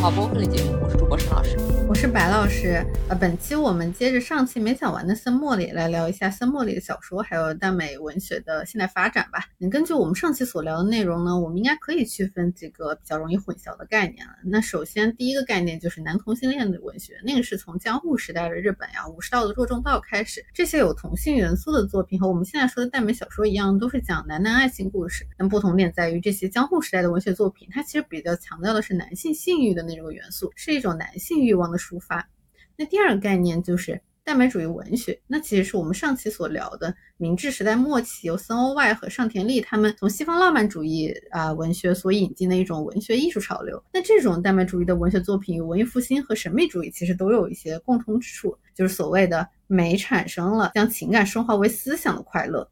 话播客类白老师。呃，本期我们接着上期没讲完的森茉莉来聊一下森茉莉的小说，还有耽美文学的现代发展吧。那根据我们上期所聊的内容呢，我们应该可以区分几个比较容易混淆的概念了。那首先第一个概念就是男同性恋的文学，那个是从江户时代的日本呀，武士道的若重道开始，这些有同性元素的作品和我们现在说的耽美小说一样，都是讲男男爱情故事。但不同点在于，这些江户时代的文学作品，它其实比较强调的是男性性欲的那种元素，是一种男性欲望的抒发。那第二个概念就是耽美主义文学，那其实是我们上期所聊的明治时代末期由森欧外和上田利他们从西方浪漫主义啊文学所引进的一种文学艺术潮流。那这种耽美主义的文学作品与文艺复兴和神秘主义其实都有一些共通之处，就是所谓的美产生了将情感升华为思想的快乐。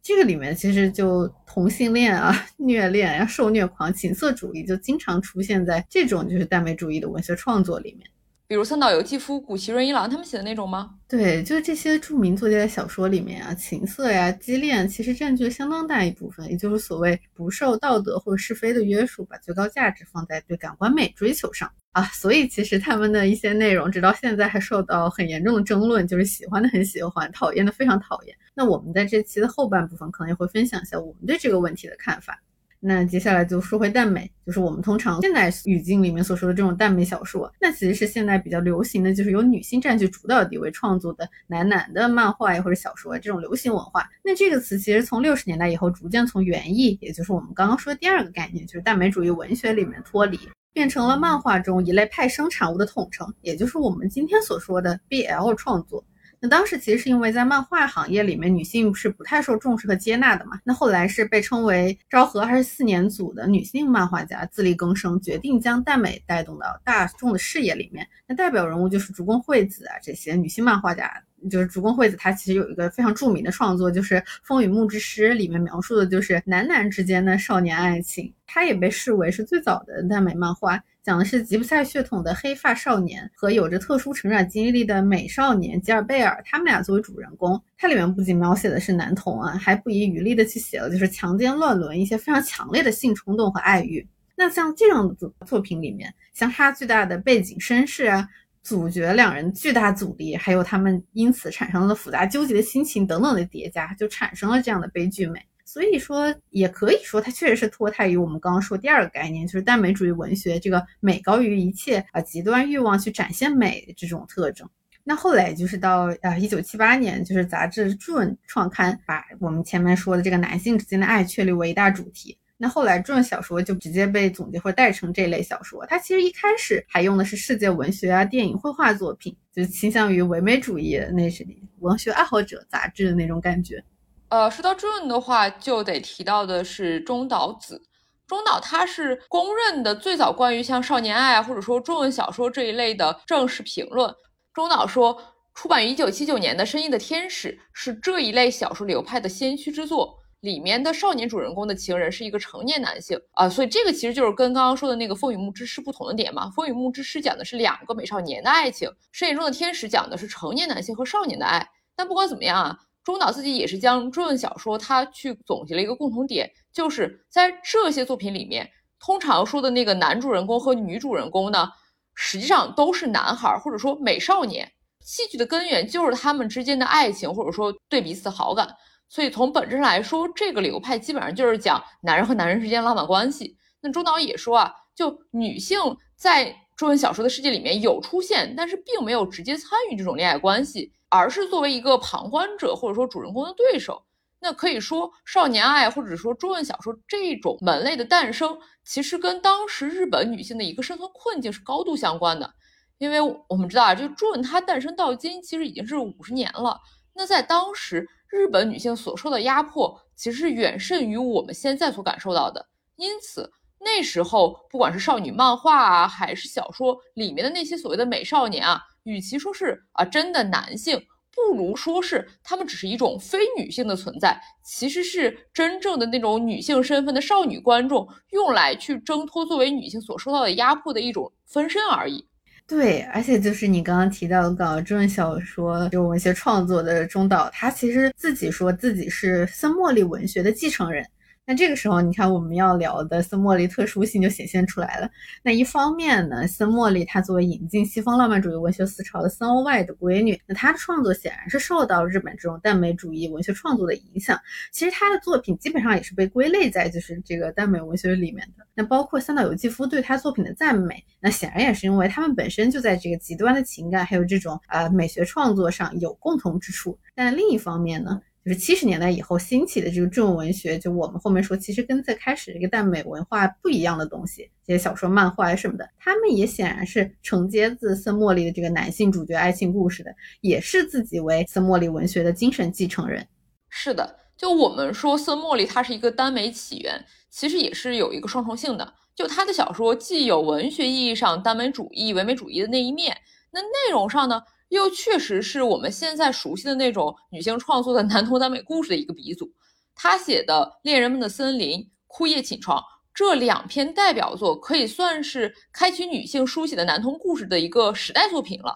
这个里面其实就同性恋啊、虐恋呀、受虐狂、情色主义就经常出现在这种就是耽美主义的文学创作里面。比如三岛由纪夫、古崎润一郎他们写的那种吗？对，就是这些著名作家的小说里面啊，情色呀、畸恋其实占据了相当大一部分，也就是所谓不受道德或者是非的约束，把最高价值放在对感官美追求上啊。所以其实他们的一些内容，直到现在还受到很严重的争论，就是喜欢的很喜欢，讨厌的非常讨厌。那我们在这期的后半部分可能也会分享一下我们对这个问题的看法。那接下来就说回耽美，就是我们通常现代语境里面所说的这种耽美小说，那其实是现在比较流行的就是由女性占据主导地位创作的男男的漫画呀或者小说这种流行文化。那这个词其实从六十年代以后逐渐从原意，也就是我们刚刚说的第二个概念，就是耽美主义文学里面脱离，变成了漫画中一类派生产物的统称，也就是我们今天所说的 BL 创作。那当时其实是因为在漫画行业里面，女性是不太受重视和接纳的嘛。那后来是被称为昭和二十四年组的女性漫画家自力更生，决定将耽美带动到大众的视野里面。那代表人物就是竹宫惠子啊，这些女性漫画家。就是竹宫惠子，她其实有一个非常著名的创作，就是《风与木之诗》里面描述的就是男男之间的少年爱情。她也被视为是最早的耽美漫画。讲的是吉普赛血统的黑发少年和有着特殊成长经历的美少年吉尔贝尔，他们俩作为主人公。它里面不仅描写的是男童啊，还不遗余力的去写了就是强奸乱伦一些非常强烈的性冲动和爱欲。那像这样的作品里面，相差巨大的背景身世啊，主角两人巨大阻力，还有他们因此产生了复杂纠结的心情等等的叠加，就产生了这样的悲剧美。所以说，也可以说它确实是脱胎于我们刚刚说第二个概念，就是耽美主义文学这个美高于一切啊，极端欲望去展现美这种特征。那后来就是到啊一九七八年，就是杂志《Jun》创刊，把我们前面说的这个男性之间的爱确立为一大主题。那后来《June》小说就直接被总结或代称这类小说。它其实一开始还用的是世界文学啊、电影、绘画作品，就倾向于唯美主义，那是文学爱好者杂志的那种感觉。呃，说到 June 的话，就得提到的是中岛子。中岛他是公认的最早关于像少年爱或者说中文小说这一类的正式评论。中岛说，出版于一九七九年的《深夜的天使》是这一类小说流派的先驱之作。里面的少年主人公的情人是一个成年男性啊，所以这个其实就是跟刚刚说的那个《风雨木之诗》不同的点嘛。《风雨木之诗》讲的是两个美少年的爱情，《深夜中的天使》讲的是成年男性和少年的爱。但不管怎么样啊。中岛自己也是将追问小说，他去总结了一个共同点，就是在这些作品里面，通常说的那个男主人公和女主人公呢，实际上都是男孩或者说美少年。戏剧的根源就是他们之间的爱情，或者说对彼此的好感。所以从本质上来说，这个流派基本上就是讲男人和男人之间浪漫关系。那中岛也说啊，就女性在中文小说的世界里面有出现，但是并没有直接参与这种恋爱关系。而是作为一个旁观者，或者说主人公的对手，那可以说少年爱或者说中文小说这种门类的诞生，其实跟当时日本女性的一个生存困境是高度相关的。因为我们知道啊，就中文它诞生到今其实已经是五十年了。那在当时，日本女性所受的压迫其实是远甚于我们现在所感受到的。因此，那时候不管是少女漫画啊，还是小说里面的那些所谓的美少年啊。与其说是啊真的男性，不如说是他们只是一种非女性的存在，其实是真正的那种女性身份的少女观众用来去挣脱作为女性所受到的压迫的一种分身而已。对，而且就是你刚刚提到的搞这种小说就文学创作的中岛，他其实自己说自己是森茉莉文学的继承人。那这个时候，你看我们要聊的森茉莉特殊性就显现出来了。那一方面呢，森茉莉她作为引进西方浪漫主义文学思潮的森欧外的闺女，那她的创作显然是受到日本这种耽美主义文学创作的影响。其实她的作品基本上也是被归类在就是这个耽美文学里面的。那包括三岛由纪夫对她作品的赞美，那显然也是因为他们本身就在这个极端的情感还有这种呃美学创作上有共同之处。但另一方面呢？就是七十年代以后兴起的这个这种文学，就我们后面说，其实跟最开始这个耽美文化不一样的东西，这些小说、漫画什么的，他们也显然是承接自森茉莉的这个男性主角爱情故事的，也是自己为森茉莉文学的精神继承人。是的，就我们说森茉莉它是一个耽美起源，其实也是有一个双重性的，就他的小说既有文学意义上耽美主义、唯美主义的那一面，那内容上呢？又确实是我们现在熟悉的那种女性创作的男同耽美故事的一个鼻祖。他写的《恋人们的森林》《枯叶寝床》这两篇代表作，可以算是开启女性书写的男同故事的一个时代作品了。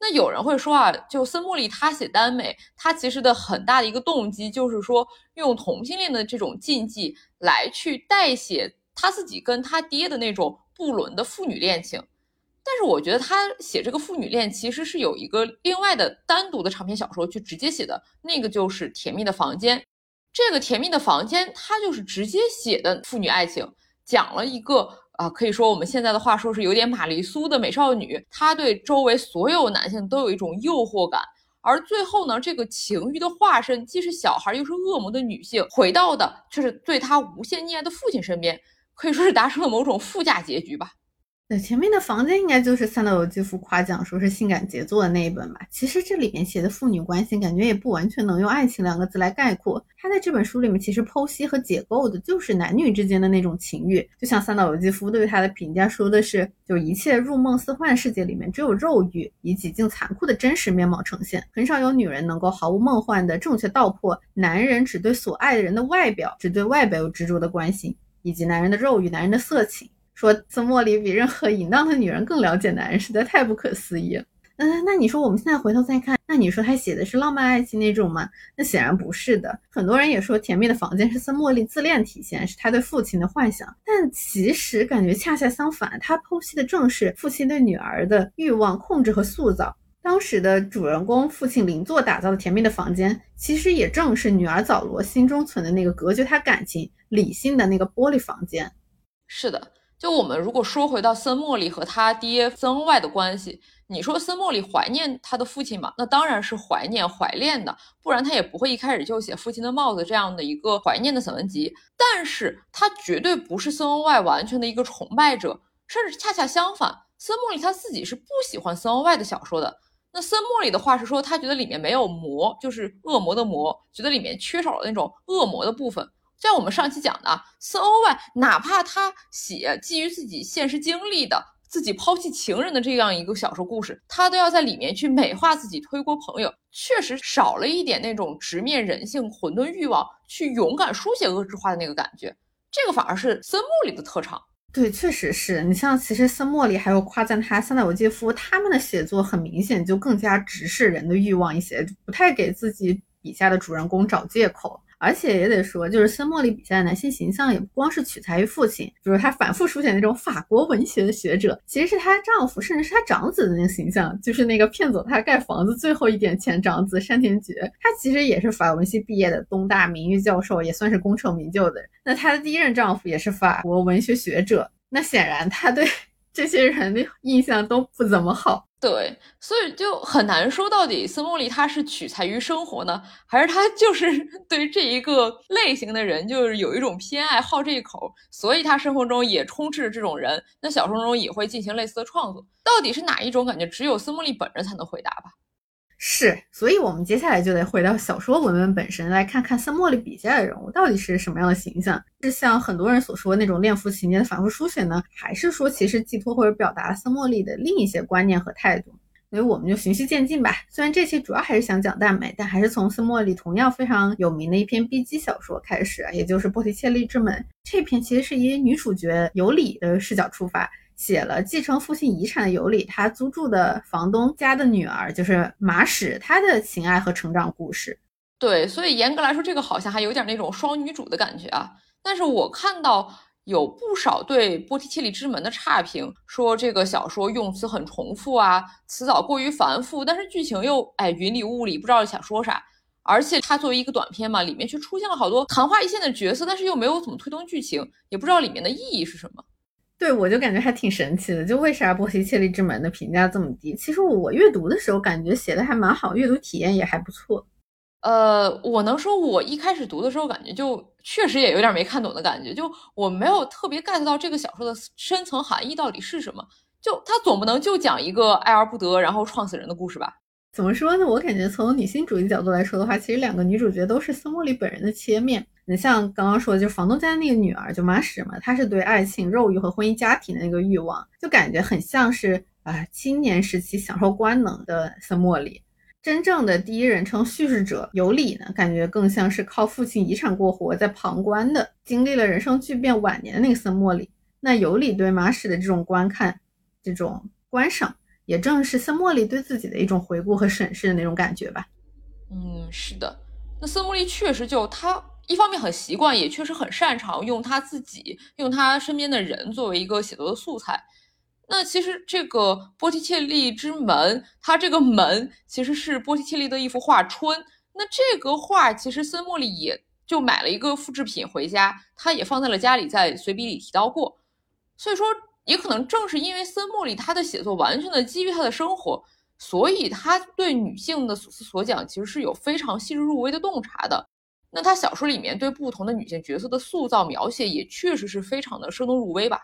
那有人会说啊，就森茉莉她写耽美，她其实的很大的一个动机就是说，用同性恋的这种禁忌来去代写她自己跟她爹的那种不伦的父女恋情。但是我觉得他写这个父女恋其实是有一个另外的单独的长篇小说去直接写的，那个就是《甜蜜的房间》。这个《甜蜜的房间》它就是直接写的父女爱情，讲了一个啊，可以说我们现在的话说是有点玛丽苏的美少女，她对周围所有男性都有一种诱惑感，而最后呢，这个情欲的化身既是小孩又是恶魔的女性，回到的却是对她无限溺爱的父亲身边，可以说是达成了某种附加结局吧。对，前面的房间应该就是三岛由纪夫夸奖说是性感杰作的那一本吧。其实这里面写的父女关系，感觉也不完全能用爱情两个字来概括。他在这本书里面其实剖析和解构的就是男女之间的那种情欲。就像三岛由纪夫对他的评价说的是，就一切入梦似幻世界里面只有肉欲以几近残酷的真实面貌呈现，很少有女人能够毫无梦幻的正确道破男人只对所爱的人的外表，只对外表有执着的关心，以及男人的肉欲、男人的色情。说森茉莉比任何淫荡的女人更了解男人，实在太不可思议。嗯，那你说我们现在回头再看，那你说他写的是浪漫爱情那种吗？那显然不是的。很多人也说《甜蜜的房间》是森茉莉自恋体现，是他对父亲的幻想。但其实感觉恰恰相反，他剖析的正是父亲对女儿的欲望控制和塑造。当时的主人公父亲邻座打造的甜蜜的房间，其实也正是女儿早罗心中存的那个隔绝她感情理性的那个玻璃房间。是的。就我们如果说回到森茉莉和他爹森恩外的关系，你说森茉莉怀念他的父亲吗？那当然是怀念、怀恋的，不然他也不会一开始就写《父亲的帽子》这样的一个怀念的散文集。但是他绝对不是森恩外完全的一个崇拜者，甚至恰恰相反，森茉莉他自己是不喜欢森恩外的小说的。那森茉莉的话是说，他觉得里面没有魔，就是恶魔的魔，觉得里面缺少了那种恶魔的部分。像我们上期讲的，森欧外哪怕他写基于自己现实经历的自己抛弃情人的这样一个小说故事，他都要在里面去美化自己、推锅朋友，确实少了一点那种直面人性、混沌欲望、去勇敢书写恶之化的那个感觉。这个反而是森木里的特长。对，确实是你像其实森茉莉还有夸赞他三岛由纪夫他们的写作，很明显就更加直视人的欲望一些，不太给自己笔下的主人公找借口。而且也得说，就是森茉莉笔下的男性形象也不光是取材于父亲，比如她反复书写那种法国文学的学者，其实是她丈夫，甚至是她长子的那个形象，就是那个骗走她盖房子最后一点钱长子山田觉，他其实也是法文系毕业的东大名誉教授，也算是功成名就的人。那她的第一任丈夫也是法国文学学者，那显然她对 这些人的印象都不怎么好。对，所以就很难说到底斯莫莉他是取材于生活呢，还是他就是 对这一个类型的人就是有一种偏爱好这一口，所以他生活中也充斥着这种人，那小说中也会进行类似的创作。到底是哪一种感觉，只有斯莫莉本人才能回答吧。是，所以我们接下来就得回到小说文本本身来看看森茉莉笔下的人物到底是什么样的形象，是像很多人所说那种恋父情节的反复书写呢，还是说其实寄托或者表达森茉莉的另一些观念和态度？所以我们就循序渐进吧。虽然这期主要还是想讲大美，但还是从森茉莉同样非常有名的一篇 B 级小说开始，也就是《波提切利之门》。这篇其实是以女主角尤里的视角出发。写了继承父亲遗产的尤里，他租住的房东家的女儿就是马史，她的情爱和成长故事。对，所以严格来说，这个好像还有点那种双女主的感觉啊。但是我看到有不少对波提切利之门的差评，说这个小说用词很重复啊，词藻过于繁复，但是剧情又哎云里雾里，不知道想说啥。而且它作为一个短片嘛，里面却出现了好多昙花一现的角色，但是又没有怎么推动剧情，也不知道里面的意义是什么。对，我就感觉还挺神奇的，就为啥《波西切利之门》的评价这么低？其实我阅读的时候感觉写的还蛮好，阅读体验也还不错。呃，我能说，我一开始读的时候感觉就确实也有点没看懂的感觉，就我没有特别 get 到这个小说的深层含义到底是什么。就他总不能就讲一个爱而不得，然后撞死人的故事吧？怎么说呢？我感觉从女性主义角度来说的话，其实两个女主角都是斯莫里本人的切面。你像刚刚说的，就是房东家的那个女儿，就马史嘛，她是对爱情、肉欲和婚姻家庭的那个欲望，就感觉很像是啊青年时期享受官能的森莫里。真正的第一人称叙事者尤里呢，感觉更像是靠父亲遗产过活，在旁观的，经历了人生巨变晚年的那个森莫里。那尤里对马史的这种观看、这种观赏。也正是森茉莉对自己的一种回顾和审视的那种感觉吧。嗯，是的。那森茉莉确实就他一方面很习惯，也确实很擅长用他自己、用他身边的人作为一个写作的素材。那其实这个波提切利之门，它这个门其实是波提切利的一幅画《春》。那这个画其实森茉莉也就买了一个复制品回家，他也放在了家里，在随笔里提到过。所以说。也可能正是因为森莫里他的写作完全的基于他的生活，所以他对女性的所思所想其实是有非常细致入微的洞察的。那他小说里面对不同的女性角色的塑造描写也确实是非常的生动入微吧。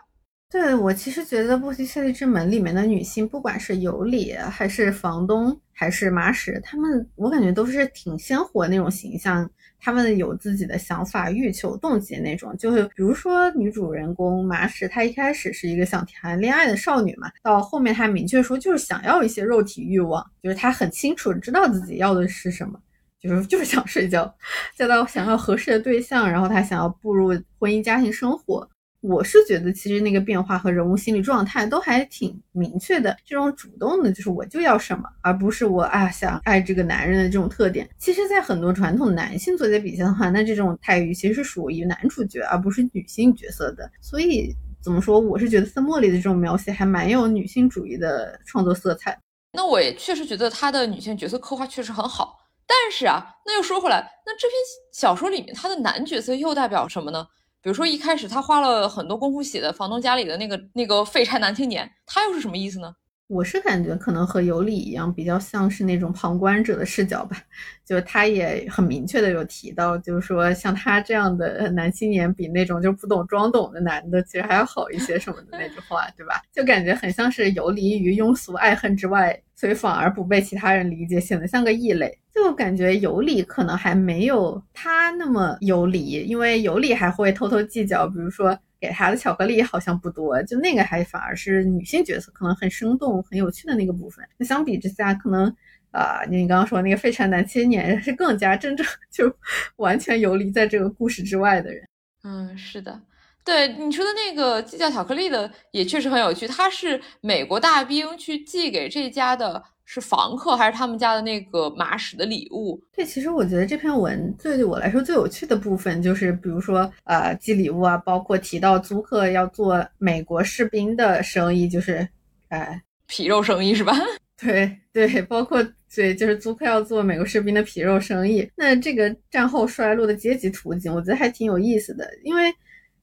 对我其实觉得《波提切利之门》里面的女性，不管是尤里还是房东还是马史，她们我感觉都是挺鲜活那种形象。他们有自己的想法、欲求、动机那种，就是比如说女主人公马史，她一开始是一个想谈恋爱的少女嘛，到后面她明确说就是想要一些肉体欲望，就是她很清楚知道自己要的是什么，就是 就是想睡觉，再到想要合适的对象，然后他想要步入婚姻家庭生活。我是觉得，其实那个变化和人物心理状态都还挺明确的。这种主动的，就是我就要什么，而不是我啊想爱这个男人的这种特点。其实，在很多传统男性作家笔下的话，那这种待遇其实是属于男主角，而不是女性角色的。所以，怎么说？我是觉得森茉莉的这种描写还蛮有女性主义的创作色彩。那我也确实觉得她的女性角色刻画确实很好。但是啊，那又说回来，那这篇小说里面，他的男角色又代表什么呢？比如说一开始他花了很多功夫写的房东家里的那个那个废柴男青年，他又是什么意思呢？我是感觉可能和尤里一样，比较像是那种旁观者的视角吧。就他也很明确的有提到，就是说像他这样的男青年，比那种就不懂装懂的男的，其实还要好一些什么的那句话，对吧？就感觉很像是游离于庸俗爱恨之外，所以反而不被其他人理解，显得像个异类。就感觉尤里可能还没有他那么有理，因为尤里还会偷偷计较，比如说给他的巧克力好像不多，就那个还反而是女性角色可能很生动、很有趣的那个部分。那相比之下，可能啊，你刚刚说那个废柴男青年是更加真正就 完全游离在这个故事之外的人。嗯，是的，对你说的那个计较巧克力的也确实很有趣，他是美国大兵去寄给这家的。是房客还是他们家的那个马屎的礼物？对，其实我觉得这篇文最对我来说最有趣的部分就是，比如说呃寄礼物啊，包括提到租客要做美国士兵的生意，就是哎皮肉生意是吧？对对，包括对，就是租客要做美国士兵的皮肉生意。那这个战后衰落的阶级图景，我觉得还挺有意思的，因为。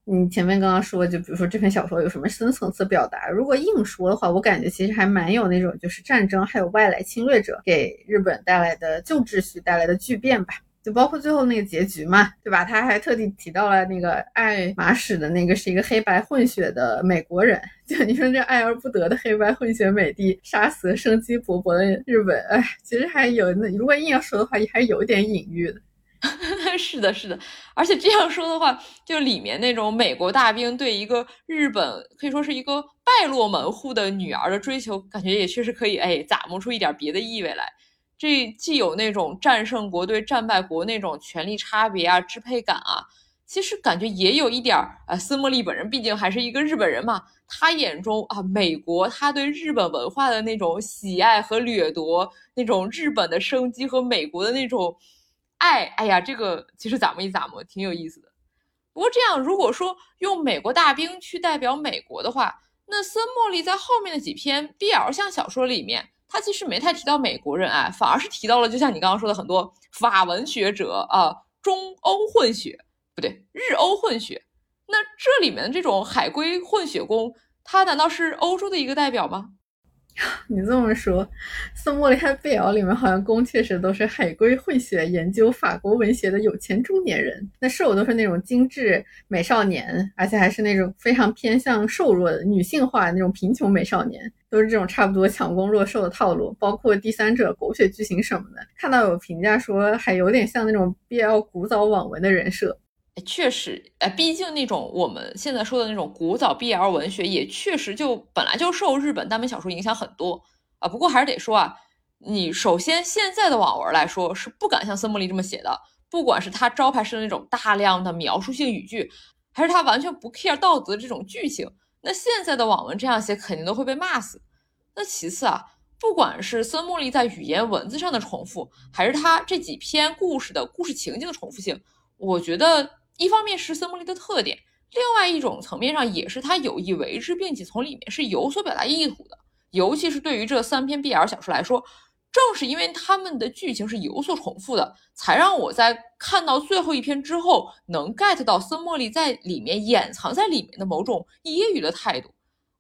你前面刚刚说，就比如说这篇小说有什么深层次表达？如果硬说的话，我感觉其实还蛮有那种，就是战争还有外来侵略者给日本带来的旧秩序带来的巨变吧。就包括最后那个结局嘛，对吧？他还特地提到了那个爱马仕的那个是一个黑白混血的美国人。就你说这爱而不得的黑白混血美帝杀死生机勃勃的日本，哎，其实还有那如果硬要说的话，也还有一点隐喻的。是的，是的，而且这样说的话，就里面那种美国大兵对一个日本可以说是一个败落门户的女儿的追求，感觉也确实可以哎，咂摸出一点别的意味来。这既有那种战胜国对战败国那种权力差别啊、支配感啊，其实感觉也有一点儿啊。斯莫利本人毕竟还是一个日本人嘛，他眼中啊，美国他对日本文化的那种喜爱和掠夺，那种日本的生机和美国的那种。爱，哎呀，这个其实咋么一咋么，挺有意思的。不过这样，如果说用美国大兵去代表美国的话，那森莫利在后面的几篇 BL 向小说里面，他其实没太提到美国人爱，反而是提到了，就像你刚刚说的很多法文学者啊，中欧混血，不对，日欧混血。那这里面的这种海归混血工，他难道是欧洲的一个代表吗？你这么说，斯莫利他 BL 里面好像宫确实都是海归混血，研究法国文学的有钱中年人。那受都是那种精致美少年，而且还是那种非常偏向瘦弱的女性化那种贫穷美少年，都是这种差不多强攻弱受的套路。包括第三者狗血剧情什么的，看到有评价说还有点像那种 BL 古早网文的人设。确实，哎，毕竟那种我们现在说的那种古早 BL 文学，也确实就本来就受日本耽美小说影响很多啊。不过还是得说啊，你首先现在的网文来说是不敢像森莫利这么写的，不管是他招牌式的那种大量的描述性语句，还是他完全不 care 道德这种剧情，那现在的网文这样写肯定都会被骂死。那其次啊，不管是森茉莉在语言文字上的重复，还是他这几篇故事的故事情境的重复性，我觉得。一方面是森茉莉的特点，另外一种层面上也是他有意为之，并且从里面是有所表达意图的。尤其是对于这三篇 BL 小说来说，正是因为他们的剧情是有所重复的，才让我在看到最后一篇之后，能 get 到森茉莉在里面掩藏在里面的某种揶揄的态度。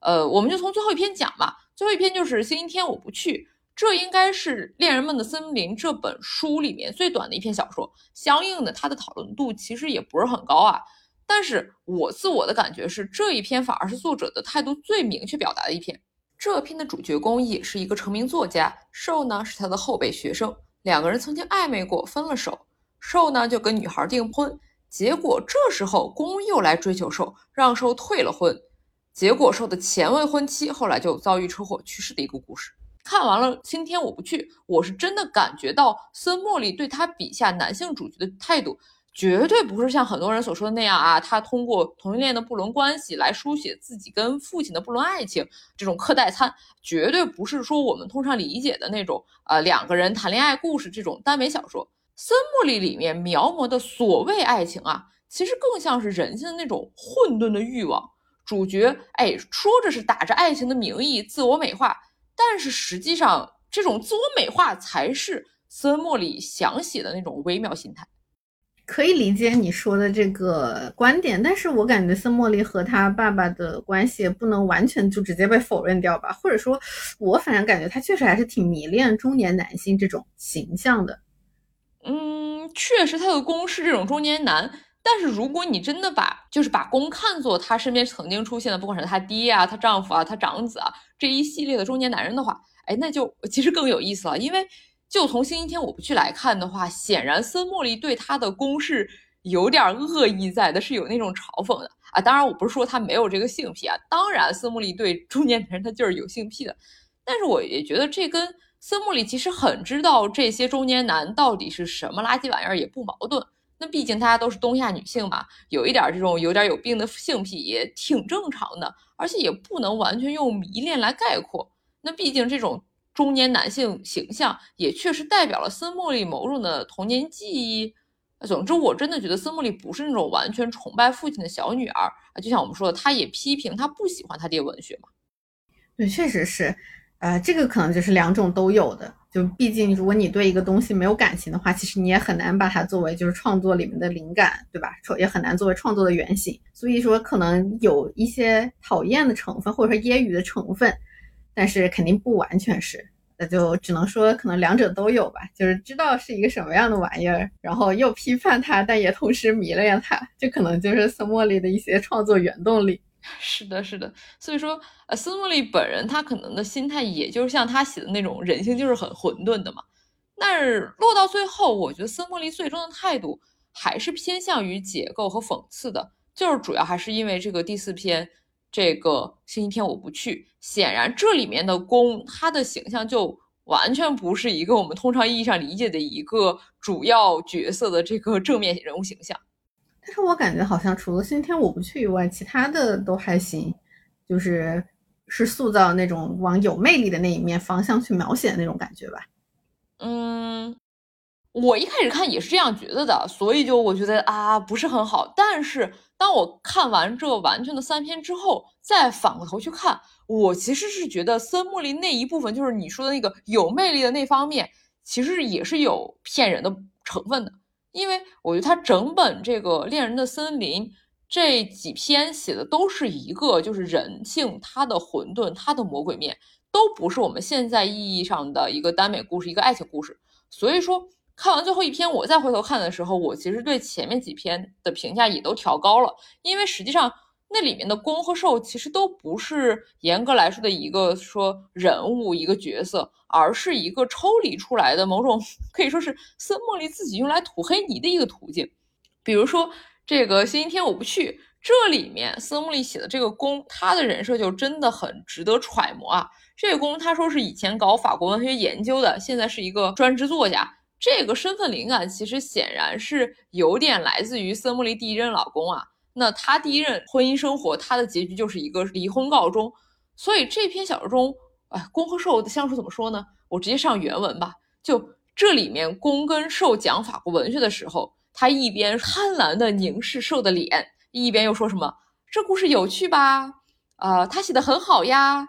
呃，我们就从最后一篇讲吧。最后一篇就是星期天我不去。这应该是《恋人们的森林》这本书里面最短的一篇小说，相应的它的讨论度其实也不是很高啊。但是我自我的感觉是，这一篇反而是作者的态度最明确表达的一篇。这篇的主角公也是一个成名作家，受呢是他的后辈学生，两个人曾经暧昧过，分了手，受呢就跟女孩订婚，结果这时候公又来追求受，让受退了婚，结果受的前未婚妻后来就遭遇车祸去世的一个故事。看完了，今天我不去。我是真的感觉到森莫莉对他笔下男性主角的态度，绝对不是像很多人所说的那样啊。他通过同性恋的不伦关系来书写自己跟父亲的不伦爱情，这种课代餐，绝对不是说我们通常理解的那种呃两个人谈恋爱故事这种耽美小说。森莫莉里面描摹的所谓爱情啊，其实更像是人性的那种混沌的欲望。主角哎，说着是打着爱情的名义自我美化。但是实际上，这种自我美化才是森莫里想写的那种微妙心态。可以理解你说的这个观点，但是我感觉森莫里和他爸爸的关系不能完全就直接被否认掉吧？或者说，我反正感觉他确实还是挺迷恋中年男性这种形象的。嗯，确实他的公是这种中年男。但是如果你真的把就是把公看作他身边曾经出现的，不管是他爹啊、他丈夫啊、他长子啊这一系列的中年男人的话，哎，那就其实更有意思了。因为就从星期天我不去来看的话，显然森茉莉对他的公是有点恶意在的，是有那种嘲讽的啊。当然，我不是说他没有这个性癖啊，当然森茉莉对中年男人他就是有性癖的。但是我也觉得这跟森茉莉其实很知道这些中年男到底是什么垃圾玩意儿也不矛盾。那毕竟大家都是东亚女性嘛，有一点这种有点有病的性癖也挺正常的，而且也不能完全用迷恋来概括。那毕竟这种中年男性形象也确实代表了森茉莉某种的童年记忆。总之，我真的觉得森茉莉不是那种完全崇拜父亲的小女儿啊。就像我们说的，她也批评她不喜欢她爹文学嘛。对，确实是，呃，这个可能就是两种都有的。就毕竟，如果你对一个东西没有感情的话，其实你也很难把它作为就是创作里面的灵感，对吧？也很难作为创作的原型。所以说，可能有一些讨厌的成分，或者说揶揄的成分，但是肯定不完全是。那就只能说，可能两者都有吧。就是知道是一个什么样的玩意儿，然后又批判它，但也同时迷恋它，这可能就是森茉莉的一些创作原动力。是的，是的，所以说，呃，斯莫利本人他可能的心态，也就是像他写的那种人性，就是很混沌的嘛。但是落到最后，我觉得斯莫利最终的态度还是偏向于解构和讽刺的，就是主要还是因为这个第四篇，这个星期天我不去。显然，这里面的公他的形象就完全不是一个我们通常意义上理解的一个主要角色的这个正面人物形象。但是我感觉好像除了星期天我不去以外，其他的都还行，就是是塑造那种往有魅力的那一面方向去描写的那种感觉吧。嗯，我一开始看也是这样觉得的，所以就我觉得啊不是很好。但是当我看完这完全的三篇之后，再反过头去看，我其实是觉得森木林那一部分，就是你说的那个有魅力的那方面，其实也是有骗人的成分的。因为我觉得他整本这个恋人的森林这几篇写的都是一个就是人性，它的混沌，它的魔鬼面，都不是我们现在意义上的一个耽美故事，一个爱情故事。所以说。看完最后一篇，我再回头看的时候，我其实对前面几篇的评价也都调高了，因为实际上那里面的攻和受其实都不是严格来说的一个说人物一个角色，而是一个抽离出来的某种可以说是森茉莉自己用来涂黑泥的一个途径。比如说这个星期天我不去，这里面森茉莉写的这个攻，他的人设就真的很值得揣摩啊。这个攻他说是以前搞法国文学研究的，现在是一个专职作家。这个身份灵感其实显然是有点来自于森茉莉第一任老公啊。那他第一任婚姻生活，他的结局就是一个离婚告终。所以这篇小说中，哎，攻和受的相处怎么说呢？我直接上原文吧。就这里面，攻跟受讲法国文学的时候，他一边贪婪的凝视受的脸，一边又说什么：“这故事有趣吧？啊，他写的很好呀。”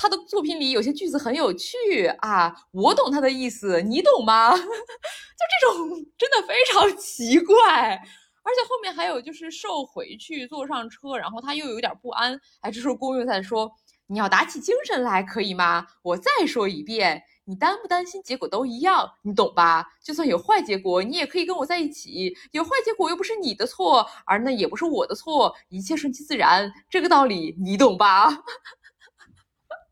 他的作品里有些句子很有趣啊，我懂他的意思，你懂吗？就这种真的非常奇怪，而且后面还有就是受回去坐上车，然后他又有点不安。哎，这时候公又在说：“你要打起精神来，可以吗？我再说一遍，你担不担心结果都一样，你懂吧？就算有坏结果，你也可以跟我在一起。有坏结果又不是你的错，而那也不是我的错，一切顺其自然，这个道理你懂吧？”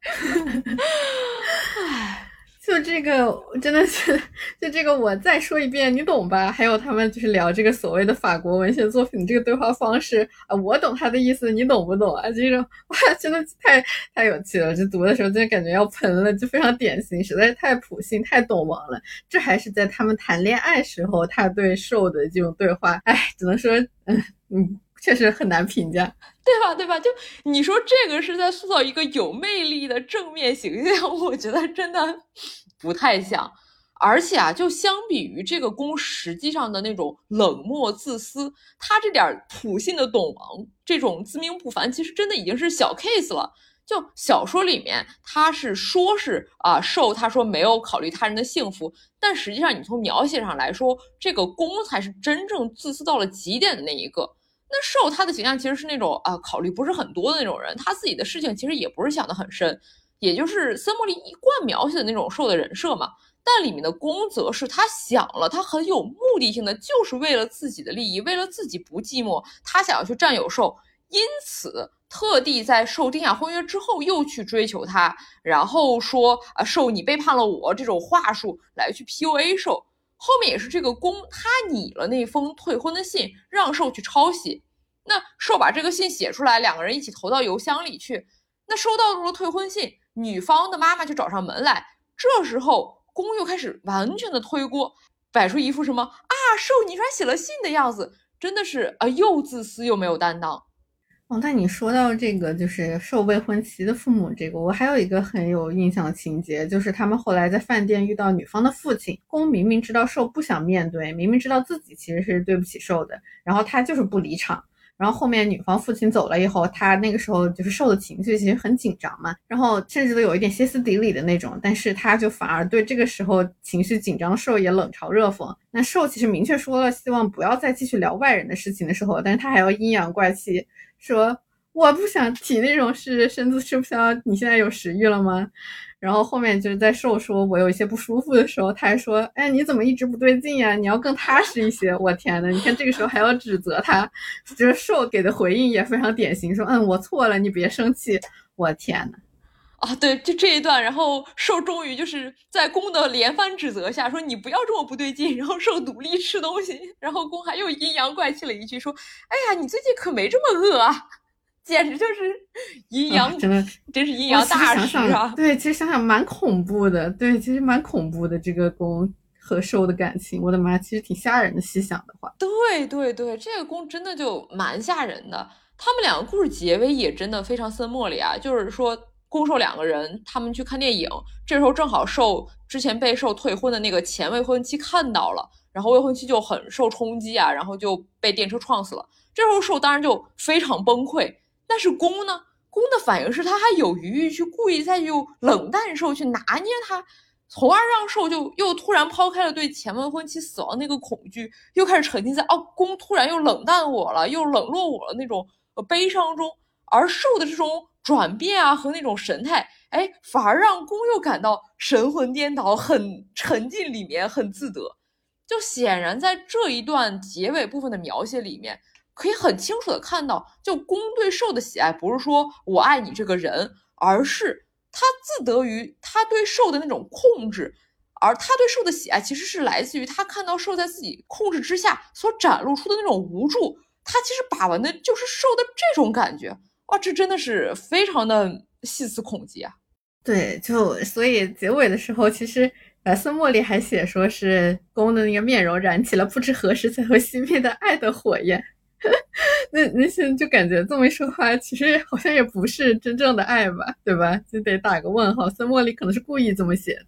唉，就这个真的是，就这个我再说一遍，你懂吧？还有他们就是聊这个所谓的法国文学作品这个对话方式啊，我懂他的意思，你懂不懂啊？这种 哇，真的太太有趣了！就读的时候真的感觉要喷了，就非常典型，实在是太普信、太懂王了。这还是在他们谈恋爱时候他对受的这种对话，唉，只能说，嗯嗯。确实很难评价，对吧？对吧？就你说这个是在塑造一个有魅力的正面形象，我觉得真的不太像。而且啊，就相比于这个宫实际上的那种冷漠自私，他这点普信的懂王，这种自命不凡，其实真的已经是小 case 了。就小说里面，他是说是啊，受他说没有考虑他人的幸福，但实际上你从描写上来说，这个宫才是真正自私到了极点的那一个。那受他的形象其实是那种啊，考虑不是很多的那种人，他自己的事情其实也不是想得很深，也就是森茉莉一贯描写的那种受的人设嘛。但里面的宫则是他想了，他很有目的性的，就是为了自己的利益，为了自己不寂寞，他想要去占有受，因此特地在受定下婚约之后又去追求他，然后说啊，受你背叛了我这种话术来去 PUA 受。后面也是这个公，他拟了那封退婚的信，让寿去抄写。那寿把这个信写出来，两个人一起投到邮箱里去。那收到了退婚信，女方的妈妈就找上门来。这时候公又开始完全的推锅，摆出一副什么啊，寿你居然写了信的样子，真的是啊，又自私又没有担当。哦，那你说到这个，就是受未婚妻的父母，这个我还有一个很有印象的情节，就是他们后来在饭店遇到女方的父亲，公明明知道受不想面对，明明知道自己其实是对不起受的，然后他就是不离场。然后后面女方父亲走了以后，他那个时候就是受的情绪其实很紧张嘛，然后甚至都有一点歇斯底里的那种，但是他就反而对这个时候情绪紧张受也冷嘲热讽。那受其实明确说了希望不要再继续聊外人的事情的时候，但是他还要阴阳怪气说我不想提那种事，身子吃不消，你现在有食欲了吗？然后后面就是在受说我有一些不舒服的时候，他还说：“哎，你怎么一直不对劲呀？你要更踏实一些。”我天呐，你看这个时候还要指责他，就是受给的回应也非常典型，说：“嗯，我错了，你别生气。”我天呐。啊，对，就这一段，然后受终于就是在公的连番指责下说：“你不要这么不对劲。”然后受努力吃东西，然后公还又阴阳怪气了一句说：“哎呀，你最近可没这么饿啊。”简直就是阴阳，真的真是阴阳大师啊！对，其实想想蛮恐怖的。对，其实蛮恐怖的。这个公和受的感情，我的妈，其实挺吓人的。细想的话，对对对，这个公真的就蛮吓人的。他们两个故事结尾也真的非常森莫里啊，就是说攻受两个人他们去看电影，这时候正好受之前被受退婚的那个前未婚妻看到了，然后未婚妻就很受冲击啊，然后就被电车撞死了。这时候受当然就非常崩溃，但是攻呢，攻的反应是他还有余欲去故意再去冷淡受，去拿捏他。从而让受就又突然抛开了对前未婚妻死亡那个恐惧，又开始沉浸在哦公突然又冷淡我了，又冷落我了那种悲伤中，而受的这种转变啊和那种神态，哎，反而让公又感到神魂颠倒，很沉浸里面，很自得。就显然在这一段结尾部分的描写里面，可以很清楚的看到，就公对受的喜爱不是说我爱你这个人，而是。他自得于他对兽的那种控制，而他对兽的喜爱其实是来自于他看到兽在自己控制之下所展露出的那种无助。他其实把玩的就是兽的这种感觉。哇，这真的是非常的细思恐极啊！对，就所以结尾的时候，其实白色茉莉还写说是公的那个面容燃起了不知何时才会熄灭的爱的火焰。那那现在就感觉这么一说话，其实好像也不是真正的爱吧，对吧？就得打个问号。森茉莉可能是故意这么写的。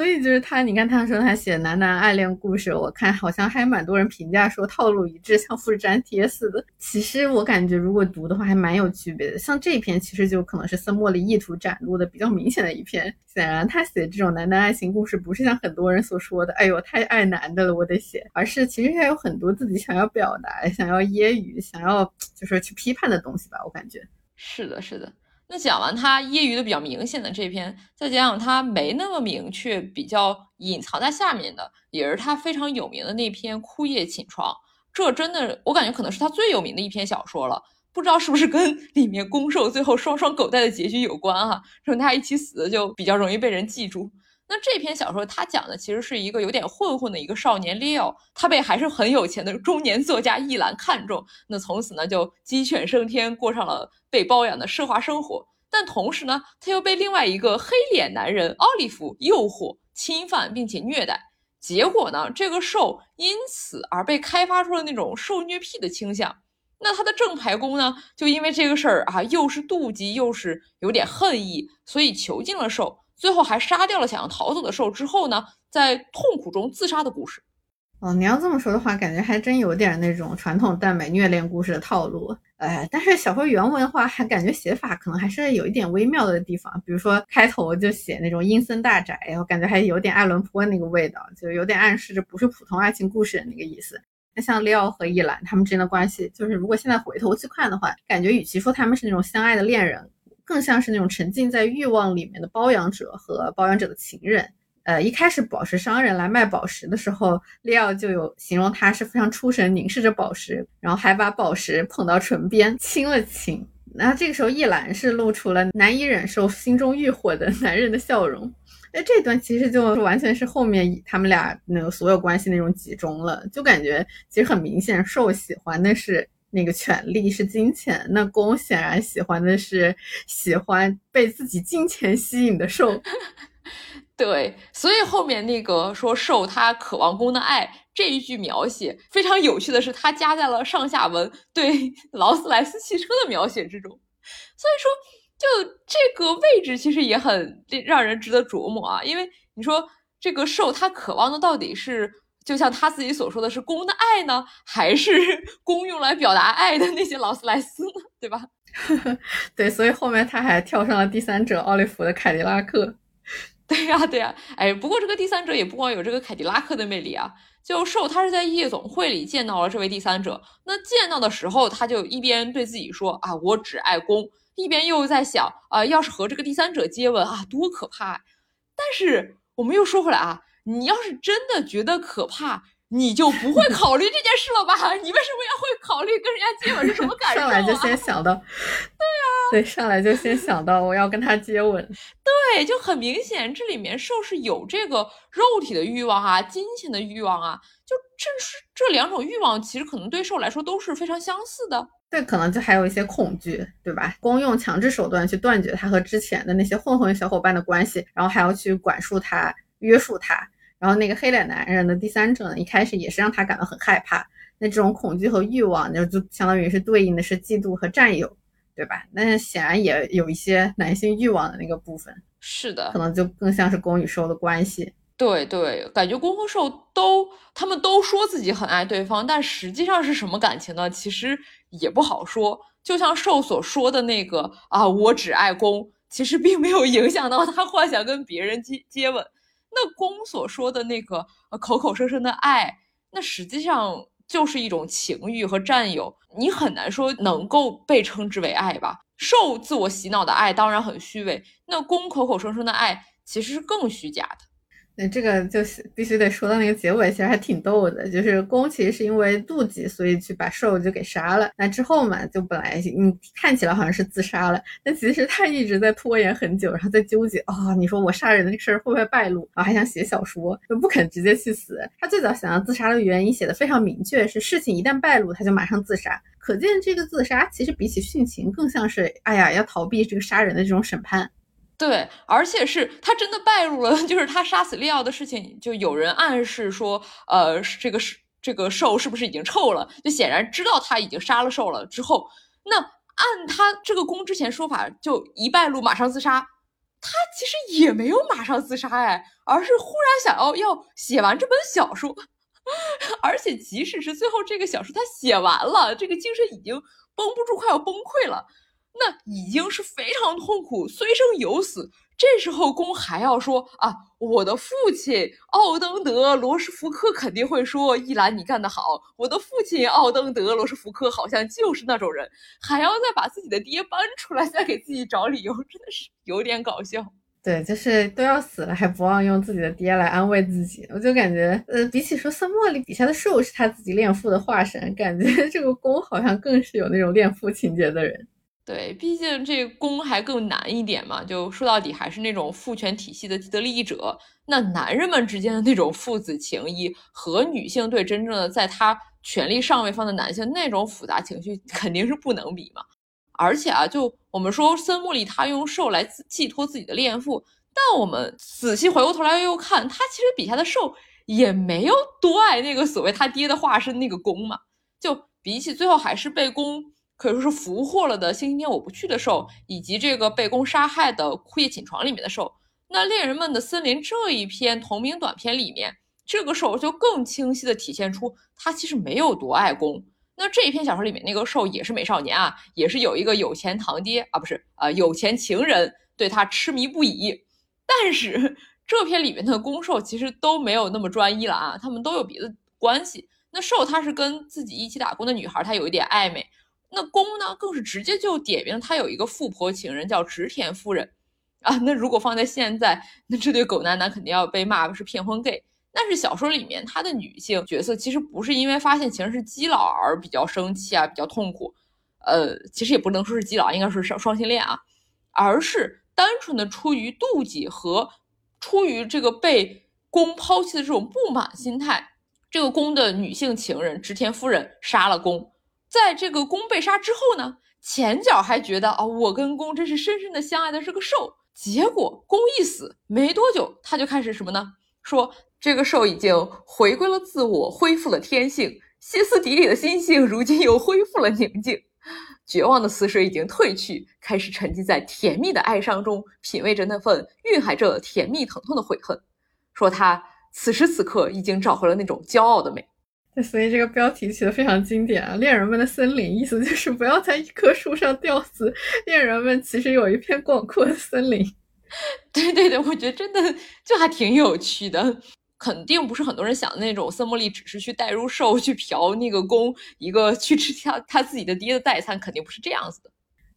所以就是他，你看他说他写男男爱恋故事，我看好像还蛮多人评价说套路一致，像复制粘贴似的。其实我感觉如果读的话还蛮有区别的。像这篇其实就可能是森茉莉意图展露的比较明显的一篇。显然他写这种男男爱情故事不是像很多人所说的，哎呦太爱男的了我得写，而是其实他有很多自己想要表达、想要揶揄、想要就是去批判的东西吧。我感觉是的，是的。那讲完他业余的比较明显的这篇，再讲讲他没那么明确、比较隐藏在下面的，也是他非常有名的那篇《枯叶寝床》。这真的，我感觉可能是他最有名的一篇小说了。不知道是不是跟里面公受最后双双狗带的结局有关哈？说他一起死就比较容易被人记住。那这篇小说他讲的其实是一个有点混混的一个少年 Leo，他被还是很有钱的中年作家一兰看中，那从此呢就鸡犬升天，过上了。被包养的奢华生活，但同时呢，他又被另外一个黑脸男人奥利弗诱惑、侵犯并且虐待。结果呢，这个受因此而被开发出了那种受虐癖的倾向。那他的正牌公呢，就因为这个事儿啊，又是妒忌又是有点恨意，所以囚禁了受，最后还杀掉了想要逃走的兽。之后呢，在痛苦中自杀的故事。哦，你要这么说的话，感觉还真有点那种传统耽美虐恋故事的套路。哎，但是小说原文的话，还感觉写法可能还是有一点微妙的地方。比如说开头就写那种阴森大宅，我感觉还有点爱伦坡那个味道，就有点暗示着不是普通爱情故事的那个意思。那像利奥和伊兰他们之间的关系，就是如果现在回头去看的话，感觉与其说他们是那种相爱的恋人，更像是那种沉浸在欲望里面的包养者和包养者的情人。呃，一开始宝石商人来卖宝石的时候，利奥就有形容他是非常出神，凝视着宝石，然后还把宝石捧到唇边亲了亲。那这个时候，叶兰是露出了难以忍受、心中欲火的男人的笑容。那这段其实就完全是后面他们俩那个所有关系那种集中了，就感觉其实很明显，受喜欢的是那个权力，是金钱；那公显然喜欢的是喜欢被自己金钱吸引的受。对，所以后面那个说受他渴望公的爱这一句描写非常有趣的是，它加在了上下文对 劳斯莱斯汽车的描写之中。所以说，就这个位置其实也很让人值得琢磨啊。因为你说这个受他渴望的到底是就像他自己所说的是公的爱呢，还是 公用来表达爱的那些劳斯莱斯呢？对吧？对，所以后面他还跳上了第三者奥利弗的凯迪拉克。对呀，对呀，哎，不过这个第三者也不光有这个凯迪拉克的魅力啊。就受他是在夜总会里见到了这位第三者，那见到的时候，他就一边对自己说啊，我只爱公，一边又在想啊，要是和这个第三者接吻啊，多可怕。但是我们又说回来啊，你要是真的觉得可怕。你就不会考虑这件事了吧？你为什么要会考虑跟人家接吻是什么感受？上来就先 想到，对呀，对，上来就先想到我要跟他接吻。对，就很明显，这里面兽是有这个肉体的欲望啊，金钱的欲望啊，就这是这两种欲望，其实可能对兽来说都是非常相似的。对，可能就还有一些恐惧，对吧？光用强制手段去断绝他和之前的那些混混小伙伴的关系，然后还要去管束他、约束他。然后那个黑脸男人的第三者呢，一开始也是让他感到很害怕。那这种恐惧和欲望，就就相当于是对应的是嫉妒和占有。对吧？那显然也有一些男性欲望的那个部分，是的，可能就更像是攻与受的关系。对对，感觉攻和受都，他们都说自己很爱对方，但实际上是什么感情呢？其实也不好说。就像受所说的那个啊，我只爱攻，其实并没有影响到他幻想跟别人接接吻。那攻所说的那个口口声声的爱，那实际上就是一种情欲和占有，你很难说能够被称之为爱吧？受自我洗脑的爱当然很虚伪，那攻口口声声的爱其实是更虚假的。那这个就是必须得说到那个结尾，其实还挺逗的。就是公其实是因为妒忌，所以去把兽就给杀了。那之后嘛，就本来你看起来好像是自杀了，但其实他一直在拖延很久，然后在纠结啊，你说我杀人的事儿会不会败露？然后还想写小说，就不肯直接去死。他最早想要自杀的原因写的非常明确，是事情一旦败露，他就马上自杀。可见这个自杀其实比起殉情，更像是哎呀要逃避这个杀人的这种审判。对，而且是他真的败露了，就是他杀死利奥的事情，就有人暗示说，呃，这个是这个兽是不是已经臭了？就显然知道他已经杀了兽了之后，那按他这个公之前说法，就一败露马上自杀，他其实也没有马上自杀哎，而是忽然想要要写完这本小说，而且即使是最后这个小说他写完了，这个精神已经绷不住，快要崩溃了。那已经是非常痛苦，虽生有死。这时候公还要说啊，我的父亲奥登德罗什福克肯定会说，伊兰你干得好。我的父亲奥登德罗什福克好像就是那种人，还要再把自己的爹搬出来，再给自己找理由，真的是有点搞笑。对，就是都要死了，还不忘用自己的爹来安慰自己。我就感觉，呃，比起说森茉莉笔下的兽是他自己恋父的化身，感觉 这个公好像更是有那种恋父情节的人。对，毕竟这攻还更难一点嘛。就说到底，还是那种父权体系的既得利益者。那男人们之间的那种父子情谊，和女性对真正的在他权力上位方的男性那种复杂情绪，肯定是不能比嘛。而且啊，就我们说森木里他用兽来寄托自己的恋父，但我们仔细回过头来又看，他其实笔下的兽也没有多爱那个所谓他爹的化身那个攻嘛。就比起最后还是被攻。可以说是俘获了的星期天我不去的兽，以及这个被公杀害的枯叶寝床里面的兽。那猎人们的森林这一篇同名短篇里面，这个兽就更清晰的体现出他其实没有多爱公。那这一篇小说里面那个兽也是美少年啊，也是有一个有钱堂爹啊，不是啊，有钱情人对他痴迷不已。但是这篇里面的公兽其实都没有那么专一了啊，他们都有别的关系。那兽他是跟自己一起打工的女孩，他有一点暧昧。那公呢，更是直接就点名他有一个富婆情人叫植田夫人，啊，那如果放在现在，那这对狗男男肯定要被骂是骗婚 gay。但是小说里面他的女性角色其实不是因为发现情人是基佬而比较生气啊，比较痛苦，呃，其实也不能说是基佬，应该是双双性恋啊，而是单纯的出于妒忌和出于这个被公抛弃的这种不满心态。这个公的女性情人植田夫人杀了公。在这个公被杀之后呢，前脚还觉得啊，我跟公真是深深的相爱的是个兽。结果公一死没多久，他就开始什么呢？说这个兽已经回归了自我，恢复了天性，歇斯底里的心性如今又恢复了宁静，绝望的死水已经退去，开始沉浸在甜蜜的哀伤中，品味着那份蕴含着甜蜜疼痛的悔恨。说他此时此刻已经找回了那种骄傲的美。所以这个标题起的非常经典啊！恋人们的森林，意思就是不要在一棵树上吊死。恋人们其实有一片广阔的森林。对对对，我觉得真的就还挺有趣的。肯定不是很多人想的那种，森茉莉只是去带入兽去嫖那个公，一个去吃他他自己的爹的代餐，肯定不是这样子的。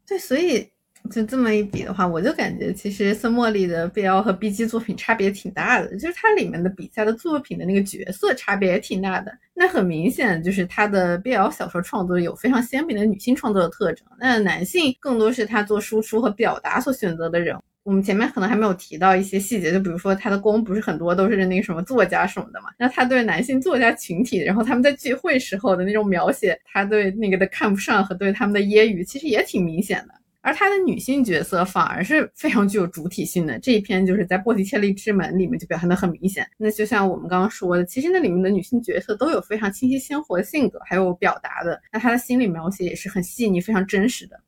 对，所以。就这么一比的话，我就感觉其实森茉莉的 BL 和 BG 作品差别挺大的，就是它里面的笔下的作品的那个角色差别也挺大的。那很明显就是他的 BL 小说创作有非常鲜明的女性创作的特征，那男性更多是他做输出和表达所选择的人。我们前面可能还没有提到一些细节，就比如说他的宫不是很多都是那个什么作家什么的嘛，那他对男性作家群体，然后他们在聚会时候的那种描写，他对那个的看不上和对他们的揶揄，其实也挺明显的。而她的女性角色反而是非常具有主体性的，这一篇就是在波提切利之门里面就表现的很明显。那就像我们刚刚说的，其实那里面的女性角色都有非常清晰鲜活的性格，还有表达的。那她的心理描写也是很细腻、非常真实的。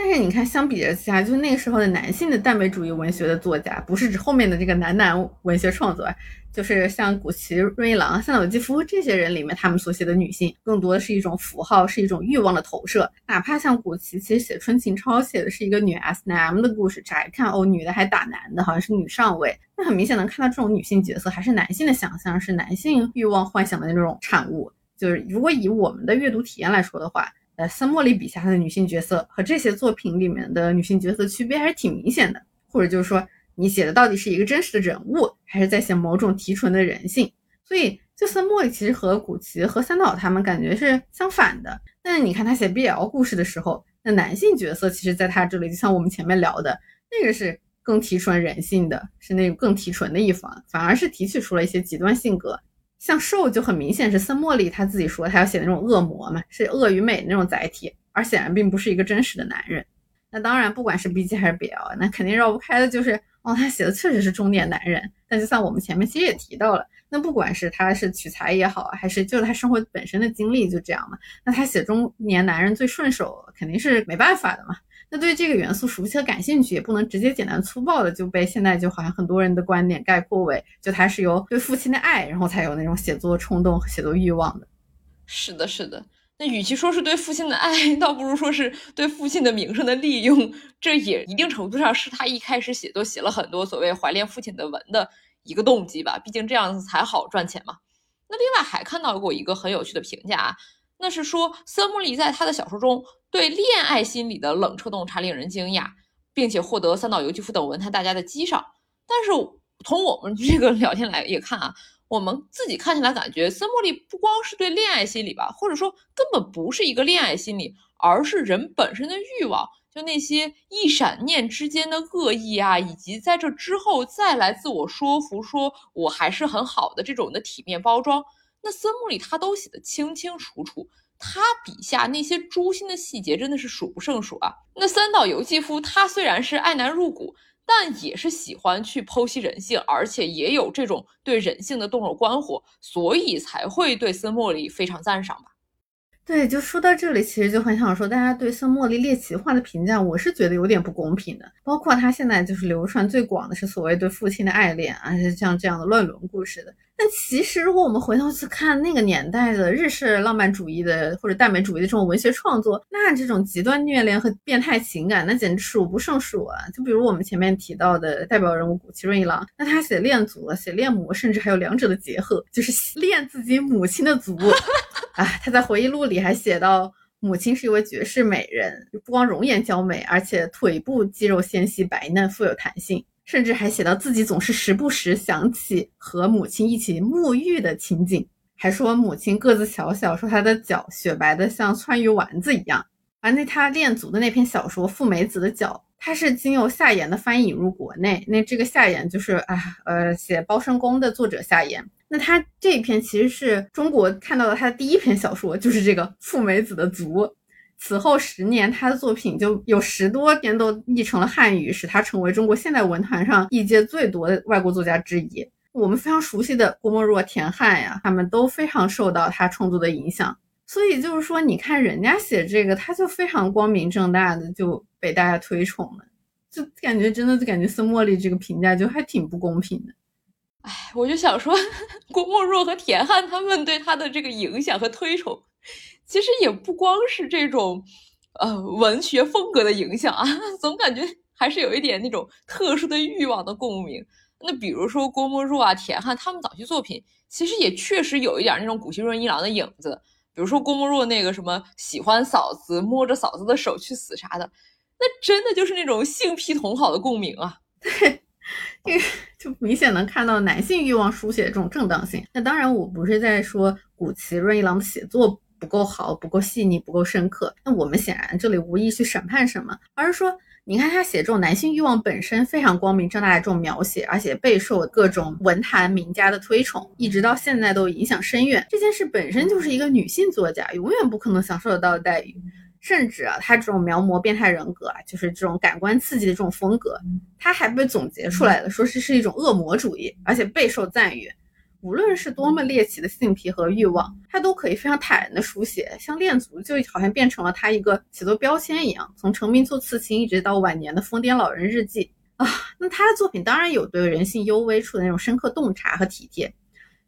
但是你看，相比之下，就是那个时候的男性的耽美主义文学的作家，不是指后面的这个男男文学创作，就是像古奇、润一郎、三岛由纪夫这些人里面，他们所写的女性，更多的是一种符号，是一种欲望的投射。哪怕像古奇，其实写《春情抄》写的是一个女 S N M 的故事，乍一看哦，女的还打男的，好像是女上位。那很明显能看到这种女性角色还是男性的想象，是男性欲望幻想的那种产物。就是如果以我们的阅读体验来说的话。呃，森茉莉笔下的女性角色和这些作品里面的女性角色区别还是挺明显的，或者就是说，你写的到底是一个真实的人物，还是在写某种提纯的人性？所以，就森茉莉其实和古奇和三岛他们感觉是相反的。但是你看他写 BL 故事的时候，那男性角色其实在他这里，就像我们前面聊的那个是更提纯人性的，是那种更提纯的一方，反而是提取出了一些极端性格。像兽就很明显是森茉莉他自己说他要写那种恶魔嘛，是恶与美那种载体，而显然并不是一个真实的男人。那当然，不管是 B G 还是 B L，那肯定绕不开的就是哦，他写的确实是中年男人。但就像我们前面其实也提到了，那不管是他是取材也好，还是就是他生活本身的经历就这样嘛，那他写中年男人最顺手，肯定是没办法的嘛。那对这个元素熟悉和感兴趣，也不能直接简单粗暴的就被现在就好像很多人的观点概括为，就他是由对父亲的爱，然后才有那种写作冲动和写作欲望的。是的，是的。那与其说是对父亲的爱，倒不如说是对父亲的名声的利用。这也一定程度上是他一开始写作写了很多所谓怀恋父亲的文的一个动机吧。毕竟这样子才好赚钱嘛。那另外还看到过一个很有趣的评价，那是说森木里在他的小说中。对恋爱心理的冷彻洞察令人惊讶，并且获得三岛由纪夫等文坛大家的激赏。但是从我们 这个聊天来也看啊，我们自己看起来感觉森茉莉不光是对恋爱心理吧，或者说根本不是一个恋爱心理，而是人本身的欲望，就那些一闪念之间的恶意啊，以及在这之后再来自我说服说我还是很好的这种的体面包装，那森木里他都写得清清楚楚。他笔下那些诛心的细节真的是数不胜数啊！那三岛由纪夫他虽然是爱男入骨，但也是喜欢去剖析人性，而且也有这种对人性的动若观火，所以才会对森木里非常赞赏吧。对，就说到这里，其实就很想说，大家对孙茉莉猎奇化的评价，我是觉得有点不公平的。包括他现在就是流传最广的是所谓对父亲的爱恋啊，像这样的乱伦故事的。但其实，如果我们回头去看那个年代的日式浪漫主义的或者耽美主义的这种文学创作，那这种极端虐恋和变态情感，那简直数不胜数啊！就比如我们前面提到的代表人物古奇润一郎，那他写恋足、写恋母，甚至还有两者的结合，就是 恋自己母亲的足 啊！他在回忆录里还写到，母亲是一位绝世美人，不光容颜娇美，而且腿部肌肉纤细、白嫩、富有弹性。甚至还写到自己总是时不时想起和母亲一起沐浴的情景，还说母亲个子小小，说她的脚雪白的像川鱼丸子一样。而那他练足的那篇小说《富美子的脚》，它是经由夏言的翻译引入国内。那这个夏言就是啊呃写《包身工》的作者夏言。那他这一篇其实是中国看到的他的第一篇小说，就是这个《富美子的足》。此后十年，他的作品就有十多篇都译成了汉语，使他成为中国现代文坛上译介最多的外国作家之一。我们非常熟悉的郭沫若、田汉呀，他们都非常受到他创作的影响。所以就是说，你看人家写这个，他就非常光明正大的就被大家推崇了，就感觉真的就感觉孙茉莉这个评价就还挺不公平的。哎，我就想说，郭沫若和田汉他们对他的这个影响和推崇。其实也不光是这种，呃，文学风格的影响啊，总感觉还是有一点那种特殊的欲望的共鸣。那比如说郭沫若啊、田汉他们早期作品，其实也确实有一点那种古希润一郎的影子。比如说郭沫若那个什么喜欢嫂子，摸着嫂子的手去死啥的，那真的就是那种性癖同好的共鸣啊。对，这 个就明显能看到男性欲望书写这种正当性。那当然，我不是在说古奇润一郎的写作。不够好，不够细腻，不够深刻。那我们显然这里无意去审判什么，而是说，你看他写这种男性欲望本身非常光明正大的这种描写，而且备受各种文坛名家的推崇，一直到现在都影响深远。这件事本身就是一个女性作家永远不可能享受得到的待遇，甚至啊，他这种描摹变态人格啊，就是这种感官刺激的这种风格，他还被总结出来了，说是是一种恶魔主义，而且备受赞誉。无论是多么猎奇的性癖和欲望，他都可以非常坦然的书写。像恋足就好像变成了他一个写作标签一样，从成名作《刺青》一直到晚年的《疯癫老人日记》啊，那他的作品当然有对人性幽微处的那种深刻洞察和体贴，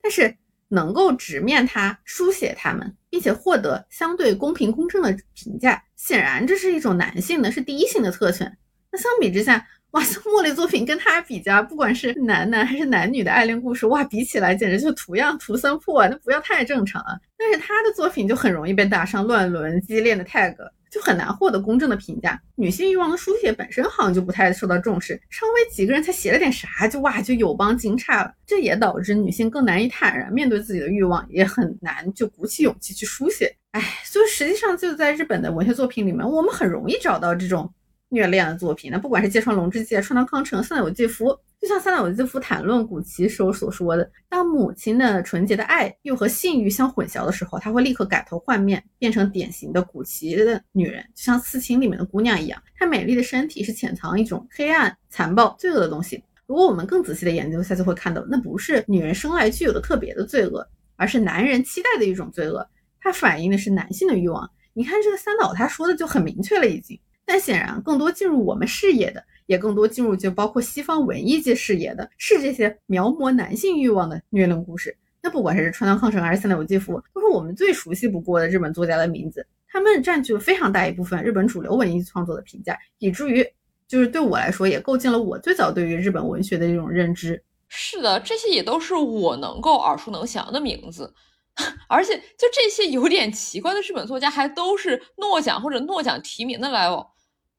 但是能够直面他、书写他们，并且获得相对公平公正的评价，显然这是一种男性的，是第一性的特权。那相比之下，哇，茉莉作品跟他比较，不管是男男还是男女的爱恋故事，哇，比起来简直就图样图森破，那不要太正常啊。但是他的作品就很容易被打上乱伦、激恋的 tag，就很难获得公正的评价。女性欲望的书写本身好像就不太受到重视，稍微几个人才写了点啥，就哇就有帮惊诧了。这也导致女性更难以坦然面对自己的欲望，也很难就鼓起勇气去书写。哎，所以实际上就在日本的文学作品里面，我们很容易找到这种。虐恋的作品，那不管是芥川龙之介、川端康成、三岛由纪夫，就像三岛由纪夫谈论古奇时候所说的，当母亲的纯洁的爱又和性欲相混淆的时候，他会立刻改头换面，变成典型的古奇的女人，就像《刺青》里面的姑娘一样。她美丽的身体是潜藏一种黑暗、残暴、罪恶的东西。如果我们更仔细的研究一下，就会看到，那不是女人生来具有的特别的罪恶，而是男人期待的一种罪恶。它反映的是男性的欲望。你看这个三岛，他说的就很明确了，已经。但显然，更多进入我们视野的，也更多进入就包括西方文艺界视野的，是这些描摹男性欲望的虐恋故事。那不管是川端康成还是三岛由纪夫，都是我们最熟悉不过的日本作家的名字。他们占据了非常大一部分日本主流文艺创作的评价，以至于就是对我来说，也构建了我最早对于日本文学的这种认知。是的，这些也都是我能够耳熟能详的名字。而且，就这些有点奇怪的日本作家，还都是诺奖或者诺奖提名的来哦。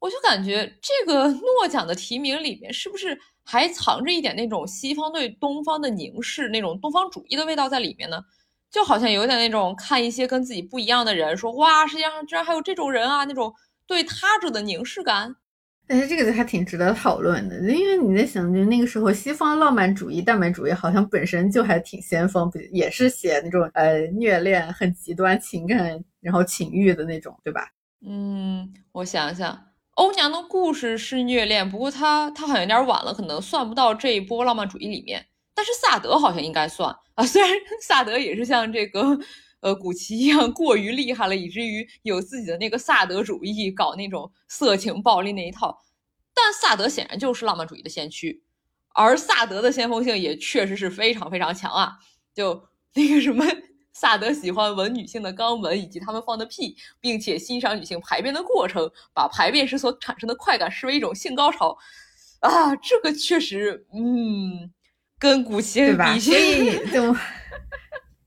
我就感觉这个 诺奖的提名里面，是不是还藏着一点那种西方对东方的凝视，那种东方主义的味道在里面呢？就好像有点那种看一些跟自己不一样的人，说哇，世界上居然还有这种人啊，那种对他者的凝视感。但是这个就还挺值得讨论的，因为你在想，就那个时候西方浪漫主义、耽美主义好像本身就还挺先锋，也是写那种呃虐恋、很极端情感，然后情欲的那种，对吧？嗯，我想想。欧娘的故事是虐恋，不过他他好像有点晚了，可能算不到这一波浪漫主义里面。但是萨德好像应该算啊，虽然萨德也是像这个呃古奇一样过于厉害了，以至于有自己的那个萨德主义，搞那种色情暴力那一套。但萨德显然就是浪漫主义的先驱，而萨德的先锋性也确实是非常非常强啊，就那个什么。萨德喜欢闻女性的肛门以及她们放的屁，并且欣赏女性排便的过程，把排便时所产生的快感视为一种性高潮。啊，这个确实，嗯，跟古奇比，所以就，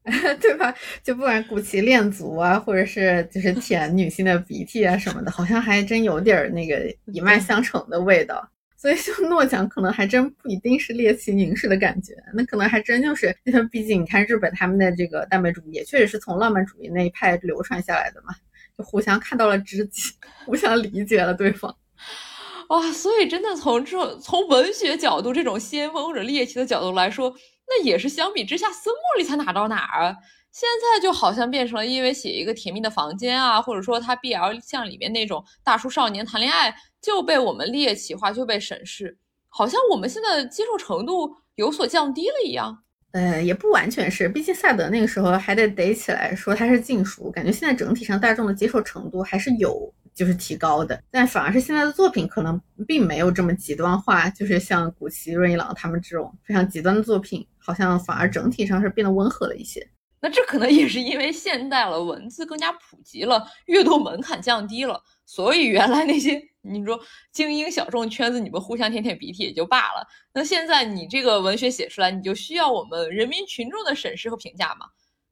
对吧？就不管古奇恋足啊，或者是就是舔女性的鼻涕啊什么的，好像还真有点那个一脉相承的味道。所以，就诺奖可能还真不一定是猎奇凝视的感觉，那可能还真就是，因为毕竟你看日本他们的这个耽美主义，也确实是从浪漫主义那一派流传下来的嘛，就互相看到了知己，互相理解了对方。哇，所以真的从这从文学角度，这种先锋或者猎奇的角度来说，那也是相比之下，森茉莉才哪到哪儿啊？现在就好像变成了因为写一个甜蜜的房间啊，或者说他 BL 像里面那种大叔少年谈恋爱。就被我们猎奇化，就被审视，好像我们现在的接受程度有所降低了一样。呃，也不完全是，毕竟萨德那个时候还得逮起来说他是禁书，感觉现在整体上大众的接受程度还是有就是提高的，但反而是现在的作品可能并没有这么极端化，就是像古奇、润一郎他们这种非常极端的作品，好像反而整体上是变得温和了一些。那这可能也是因为现代了，文字更加普及了，阅读门槛降低了，所以原来那些你说精英小众圈子，你们互相舔舔鼻涕也就罢了。那现在你这个文学写出来，你就需要我们人民群众的审视和评价嘛？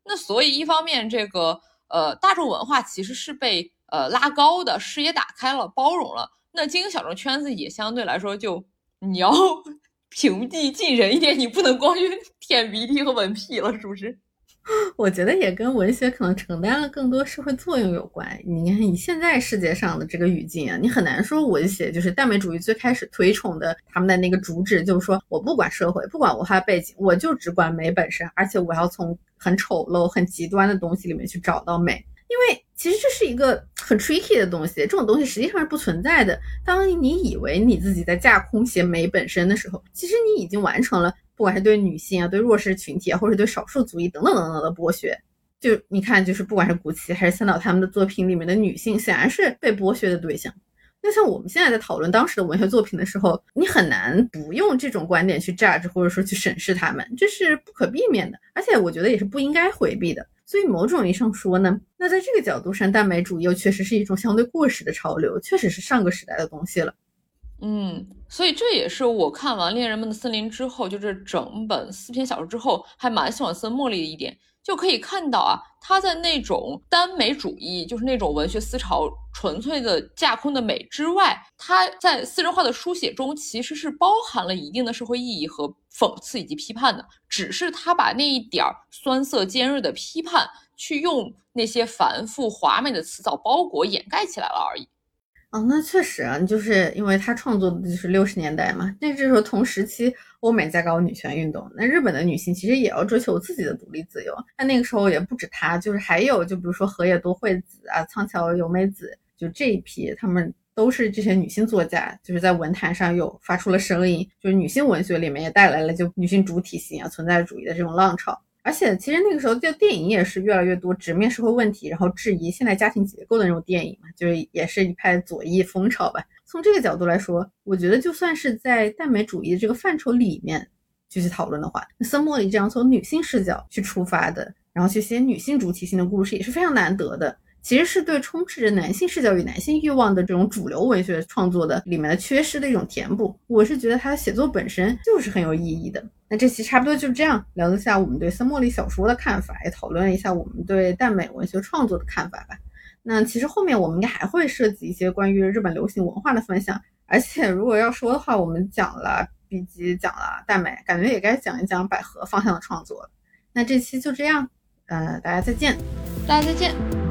那所以一方面，这个呃大众文化其实是被呃拉高的，视野打开了，包容了。那精英小众圈子也相对来说就你要 平地近人一点，你不能光去舔鼻涕和闻屁了，是不是？我觉得也跟文学可能承担了更多社会作用有关。你看，你现在世界上的这个语境啊，你很难说文学就是大美主义最开始推崇的他们的那个主旨，就是说我不管社会，不管文化背景，我就只管美本身，而且我要从很丑陋、很极端的东西里面去找到美。因为其实这是一个很 tricky 的东西，这种东西实际上是不存在的。当你以为你自己在架空写美本身的时候，其实你已经完成了。不管是对女性啊、对弱势群体啊，或者对少数族裔等等等等的剥削。就你看，就是不管是古奇还是三岛他们的作品里面的女性，显然是被剥削的对象。那像我们现在在讨论当时的文学作品的时候，你很难不用这种观点去 judge 或者说去审视他们，这是不可避免的，而且我觉得也是不应该回避的。所以某种意义上说呢，那在这个角度上，耽美主义又确实是一种相对过时的潮流，确实是上个时代的东西了。嗯，所以这也是我看完《恋人们的森林》之后，就这整本四篇小说之后，还蛮喜欢森茉莉的一点。就可以看到啊，他在那种耽美主义，就是那种文学思潮纯粹的架空的美之外，他在私人化的书写中其实是包含了一定的社会意义和讽刺以及批判的，只是他把那一点儿酸涩尖锐的批判，去用那些繁复华美的词藻包裹掩盖起来了而已。哦，那确实啊，就是因为他创作的就是六十年代嘛，那这时候同时期欧美在搞女权运动，那日本的女性其实也要追求自己的独立自由。那那个时候也不止他，就是还有就比如说河野多惠子啊、仓桥由美子，就这一批，他们都是这些女性作家，就是在文坛上有发出了声音，就是女性文学里面也带来了就女性主体性啊、存在主义的这种浪潮。而且其实那个时候，就电影也是越来越多直面社会问题，然后质疑现代家庭结构的那种电影嘛，就是也是一派左翼风潮吧。从这个角度来说，我觉得就算是在耽美主义的这个范畴里面继续讨论的话，那森茉莉这样从女性视角去出发的，然后去写女性主体性的故事，也是非常难得的。其实是对充斥着男性视角与男性欲望的这种主流文学创作的里面的缺失的一种填补。我是觉得他的写作本身就是很有意义的。那这期差不多就这样聊一下我们对森茉莉小说的看法，也讨论了一下我们对耽美文学创作的看法吧。那其实后面我们应该还会涉及一些关于日本流行文化的分享。而且如果要说的话，我们讲了 B 级，讲了耽美，感觉也该讲一讲百合方向的创作了。那这期就这样，呃，大家再见，大家再见。